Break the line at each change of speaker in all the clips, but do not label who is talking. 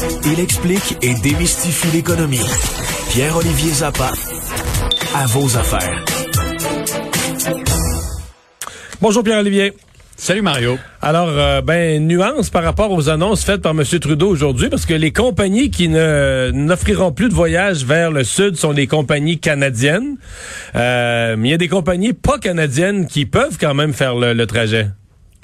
Il explique et démystifie l'économie. Pierre-Olivier Zappa, à vos affaires.
Bonjour Pierre-Olivier.
Salut Mario.
Alors, euh, ben, nuance par rapport aux annonces faites par M. Trudeau aujourd'hui, parce que les compagnies qui ne n'offriront plus de voyages vers le sud sont des compagnies canadiennes. Euh, mais il y a des compagnies pas canadiennes qui peuvent quand même faire le trajet.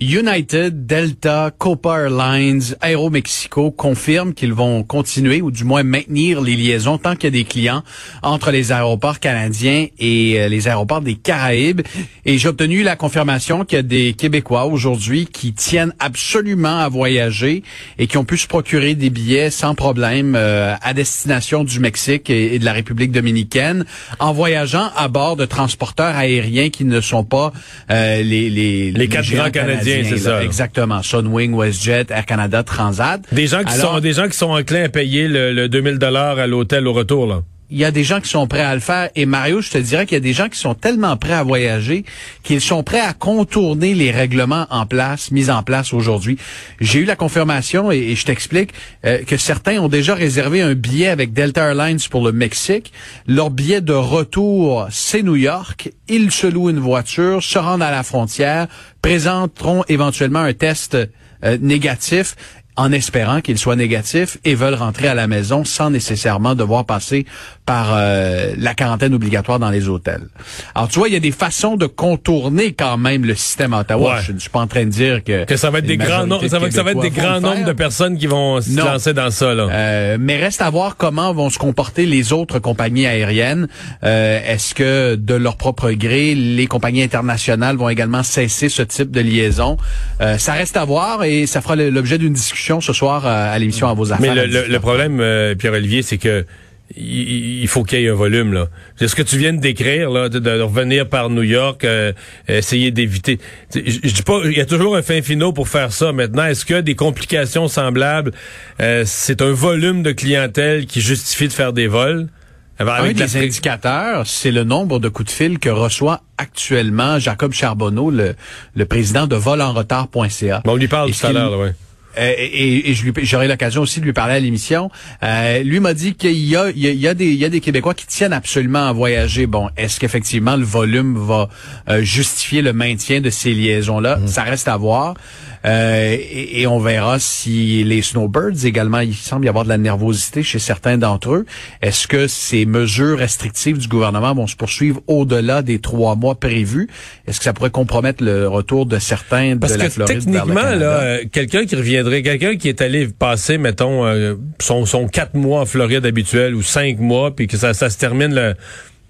United, Delta, Copa Airlines, Aeromexico confirment qu'ils vont continuer ou du moins maintenir les liaisons tant qu'il y a des clients entre les aéroports canadiens et euh, les aéroports des Caraïbes. Et j'ai obtenu la confirmation qu'il y a des Québécois aujourd'hui qui tiennent absolument à voyager et qui ont pu se procurer des billets sans problème euh, à destination du Mexique et, de la République dominicaine en voyageant à bord de transporteurs aériens qui ne sont pas euh, les, les,
les, quatre grands canadiens c'est ça.
Exactement. Sunwing, WestJet, Air Canada, Transat.
Des gens qui sont des gens qui sont enclins à payer le, le 2000 dollars à l'hôtel au retour là
il y a des gens qui sont prêts à le faire. Et Mario, je te dirais qu'il y a des gens qui sont tellement prêts à voyager qu'ils sont prêts à contourner les règlements en place, mis en place aujourd'hui. J'ai eu la confirmation et, je t'explique euh, que certains ont déjà réservé un billet avec Delta Airlines pour le Mexique. Leur billet de retour, c'est New York. Ils se louent une voiture, se rendent à la frontière, présenteront éventuellement un test euh, négatif en espérant qu'il soit négatif et veulent rentrer à la maison sans nécessairement devoir passer par euh, la quarantaine obligatoire dans les hôtels. Alors tu vois, il y a des façons de contourner quand même le système à Ottawa. Je ne suis pas en train de dire que
que ça va être des grands nombres, ça va, ça va être des grands nombres de personnes qui vont se lancer dans ça là.
Euh, mais reste à voir comment vont se comporter les autres compagnies aériennes. Euh, est-ce que de leur propre gré, les compagnies internationales vont également cesser ce type de liaison? Ça reste à voir et ça fera l'objet d'une discussion ce soir à l'émission à vos affaires.
Mais le, le problème, Pierre Olivier, c'est que il, faut qu'il y ait un volume là. C'est ce que tu viens de décrire là, de, revenir par New York, euh, essayer d'éviter. Je, dis pas, il y a toujours un fin finaux pour faire ça. Maintenant, est-ce que des complications semblables, euh, c'est un volume de clientèle qui justifie de faire des vols?
un des indicateurs, c'est le nombre de coups de fil que reçoit actuellement Jacob Charbonneau, le, le président de volenretard.ca.
Bon, on lui parle tout à l'heure, oui.
Euh, et, et j'aurai l'occasion aussi de lui parler à l'émission. Euh, lui m'a dit qu'il y a, il y, a, des, il y a des Québécois qui tiennent absolument à voyager. Bon, est-ce qu'effectivement le volume va euh, justifier le maintien de ces liaisons-là? Mhm. Ça reste à voir. Euh, et, on verra si les snowbirds également, il semble y avoir de la nervosité chez certains d'entre eux. Est-ce que ces mesures restrictives du gouvernement vont se poursuivre au-delà des trois mois prévus? Est-ce que ça pourrait compromettre le retour de certains
de
la Floride
techniquement, là, euh, quelqu'un qui reviendrait, quelqu'un qui est allé passer, mettons, euh, son, son quatre mois en Floride habituel ou cinq mois, puis que ça, ça se termine le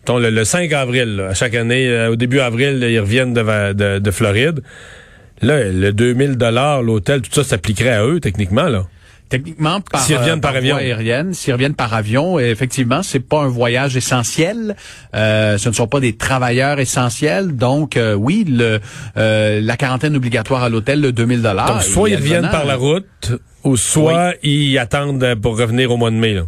le, 5 avril, à chaque année, au début avril, ils reviennent de, de, de Floride. Là, le 2000 dollars, l'hôtel, tout ça s'appliquerait à eux techniquement là?
Techniquement, par, s'ils reviennent euh, par, avion, aérienne, s'ils reviennent par avion, effectivement, c'est pas un voyage essentiel. Euh, ce ne sont pas des travailleurs essentiels. Donc, euh, oui, le la quarantaine obligatoire à l'hôtel, le 2000 dollars.
soit ils reviennent par la route, ou soit ils attendent pour revenir au mois de mai,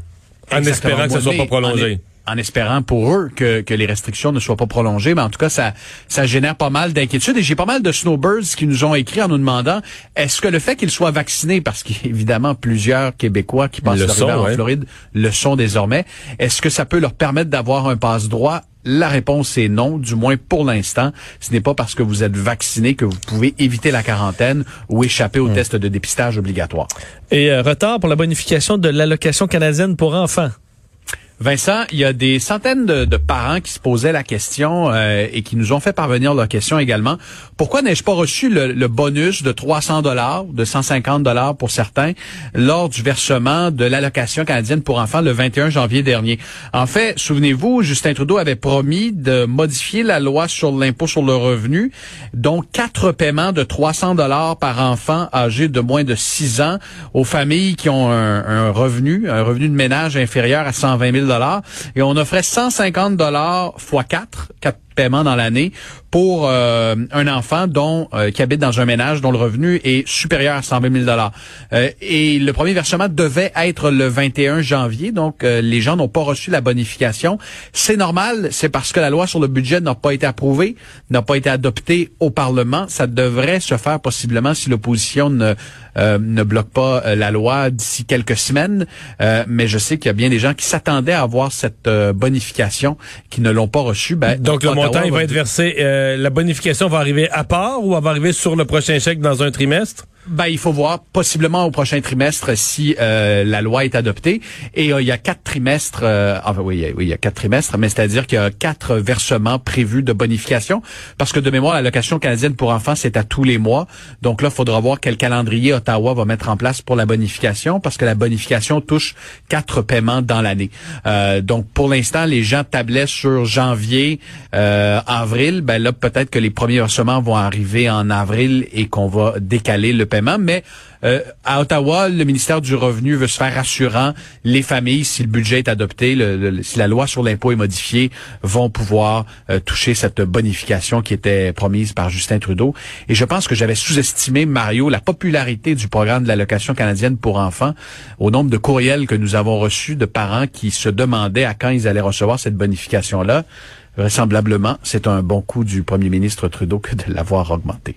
en espérant que ça soit pas prolongé
en espérant pour eux que, que, les restrictions ne soient pas prolongées. Mais en tout cas, ça, ça génère pas mal d'inquiétudes. Et j'ai pas mal de snowbirds qui nous ont écrit en nous demandant est-ce que le fait qu'ils soient vaccinés, parce qu'évidemment plusieurs Québécois qui passent leur hiver en Floride le sont désormais, est-ce que ça peut leur permettre d'avoir un passe-droit? La réponse est non, du moins pour l'instant. Ce n'est pas parce que vous êtes vacciné que vous pouvez éviter la quarantaine ou échapper au hmm. test de dépistage obligatoire.
Et euh, retard pour la bonification de l'allocation canadienne pour enfants.
Vincent, il y a des centaines de, parents qui se posaient la question euh, et qui nous ont fait parvenir leur question également. Pourquoi n'ai-je pas reçu le, bonus de 300 dollars, de 150 dollars pour certains, lors du versement de l'allocation canadienne pour enfants le 21 janvier dernier? En fait, souvenez-vous, Justin Trudeau avait promis de modifier la loi sur l'impôt sur le revenu, dont quatre paiements de 300 dollars par enfant âgé de moins de 6 ans aux familles qui ont un, un revenu, un revenu de ménage inférieur à 120 000 et on offrait 150 dollars fois 4, paiements dans l'année pour euh, un enfant dont euh, qui habite dans un ménage dont le revenu est supérieur à 120 000 euh, Et le premier versement devait être le 21 janvier, donc les gens n'ont pas reçu la bonification. C'est normal, c'est parce que la loi sur le budget n'a pas été approuvée, n'a pas été adoptée au Parlement. Ça devrait se faire possiblement si l'opposition ne ne bloque pas la loi d'ici quelques semaines. mais je sais qu'il y a bien des gens qui s'attendaient à avoir cette bonification, qui ne l'ont pas reçue. Ben,
donc le il va être versé euh, la bonification va arriver à part ou elle va arriver sur le prochain chèque dans un trimestre?
Ben, il faut voir possiblement au prochain trimestre si euh, la loi est adoptée. Et euh, il y a quatre trimestres, euh, oui, oui, il y a quatre trimestres, mais c'est-à-dire qu'il y a quatre versements prévus de bonification. Parce que de mémoire, l'allocation canadienne pour enfants, c'est à tous les mois. Donc là, il faudra voir quel calendrier Ottawa va mettre en place pour la bonification, parce que la bonification touche quatre paiements dans l'année. donc pour l'instant, les gens tablaient sur janvier, avril. Ben là, peut-être que les premiers versements vont arriver en avril et qu'on va décaler le paiement mais euh, à Ottawa, le ministère du Revenu veut se faire rassurant. Les familles, si le budget est adopté, si la loi sur l'impôt est modifiée, vont pouvoir euh, toucher cette bonification qui était promise par Justin Trudeau. Et je pense que j'avais sous-estimé, Mario, la popularité du programme de l'allocation canadienne pour enfants au nombre de courriels que nous avons reçus de parents qui se demandaient à quand ils allaient recevoir cette bonification-là. Vraisemblablement, c'est un bon coup du premier ministre Trudeau que de l'avoir augmenté.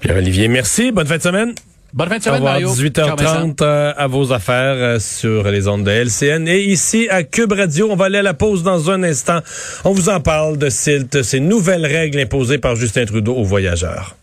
Pierre-Olivier, merci. Bonne fin de semaine.
Bonne fin de semaine, Mario.
18h30 euh, à vos affaires euh, sur les ondes de LCN. Et ici, à Cube Radio, on va aller à la pause dans un instant. On vous en parle de CILT, ces nouvelles règles imposées par Justin Trudeau aux voyageurs.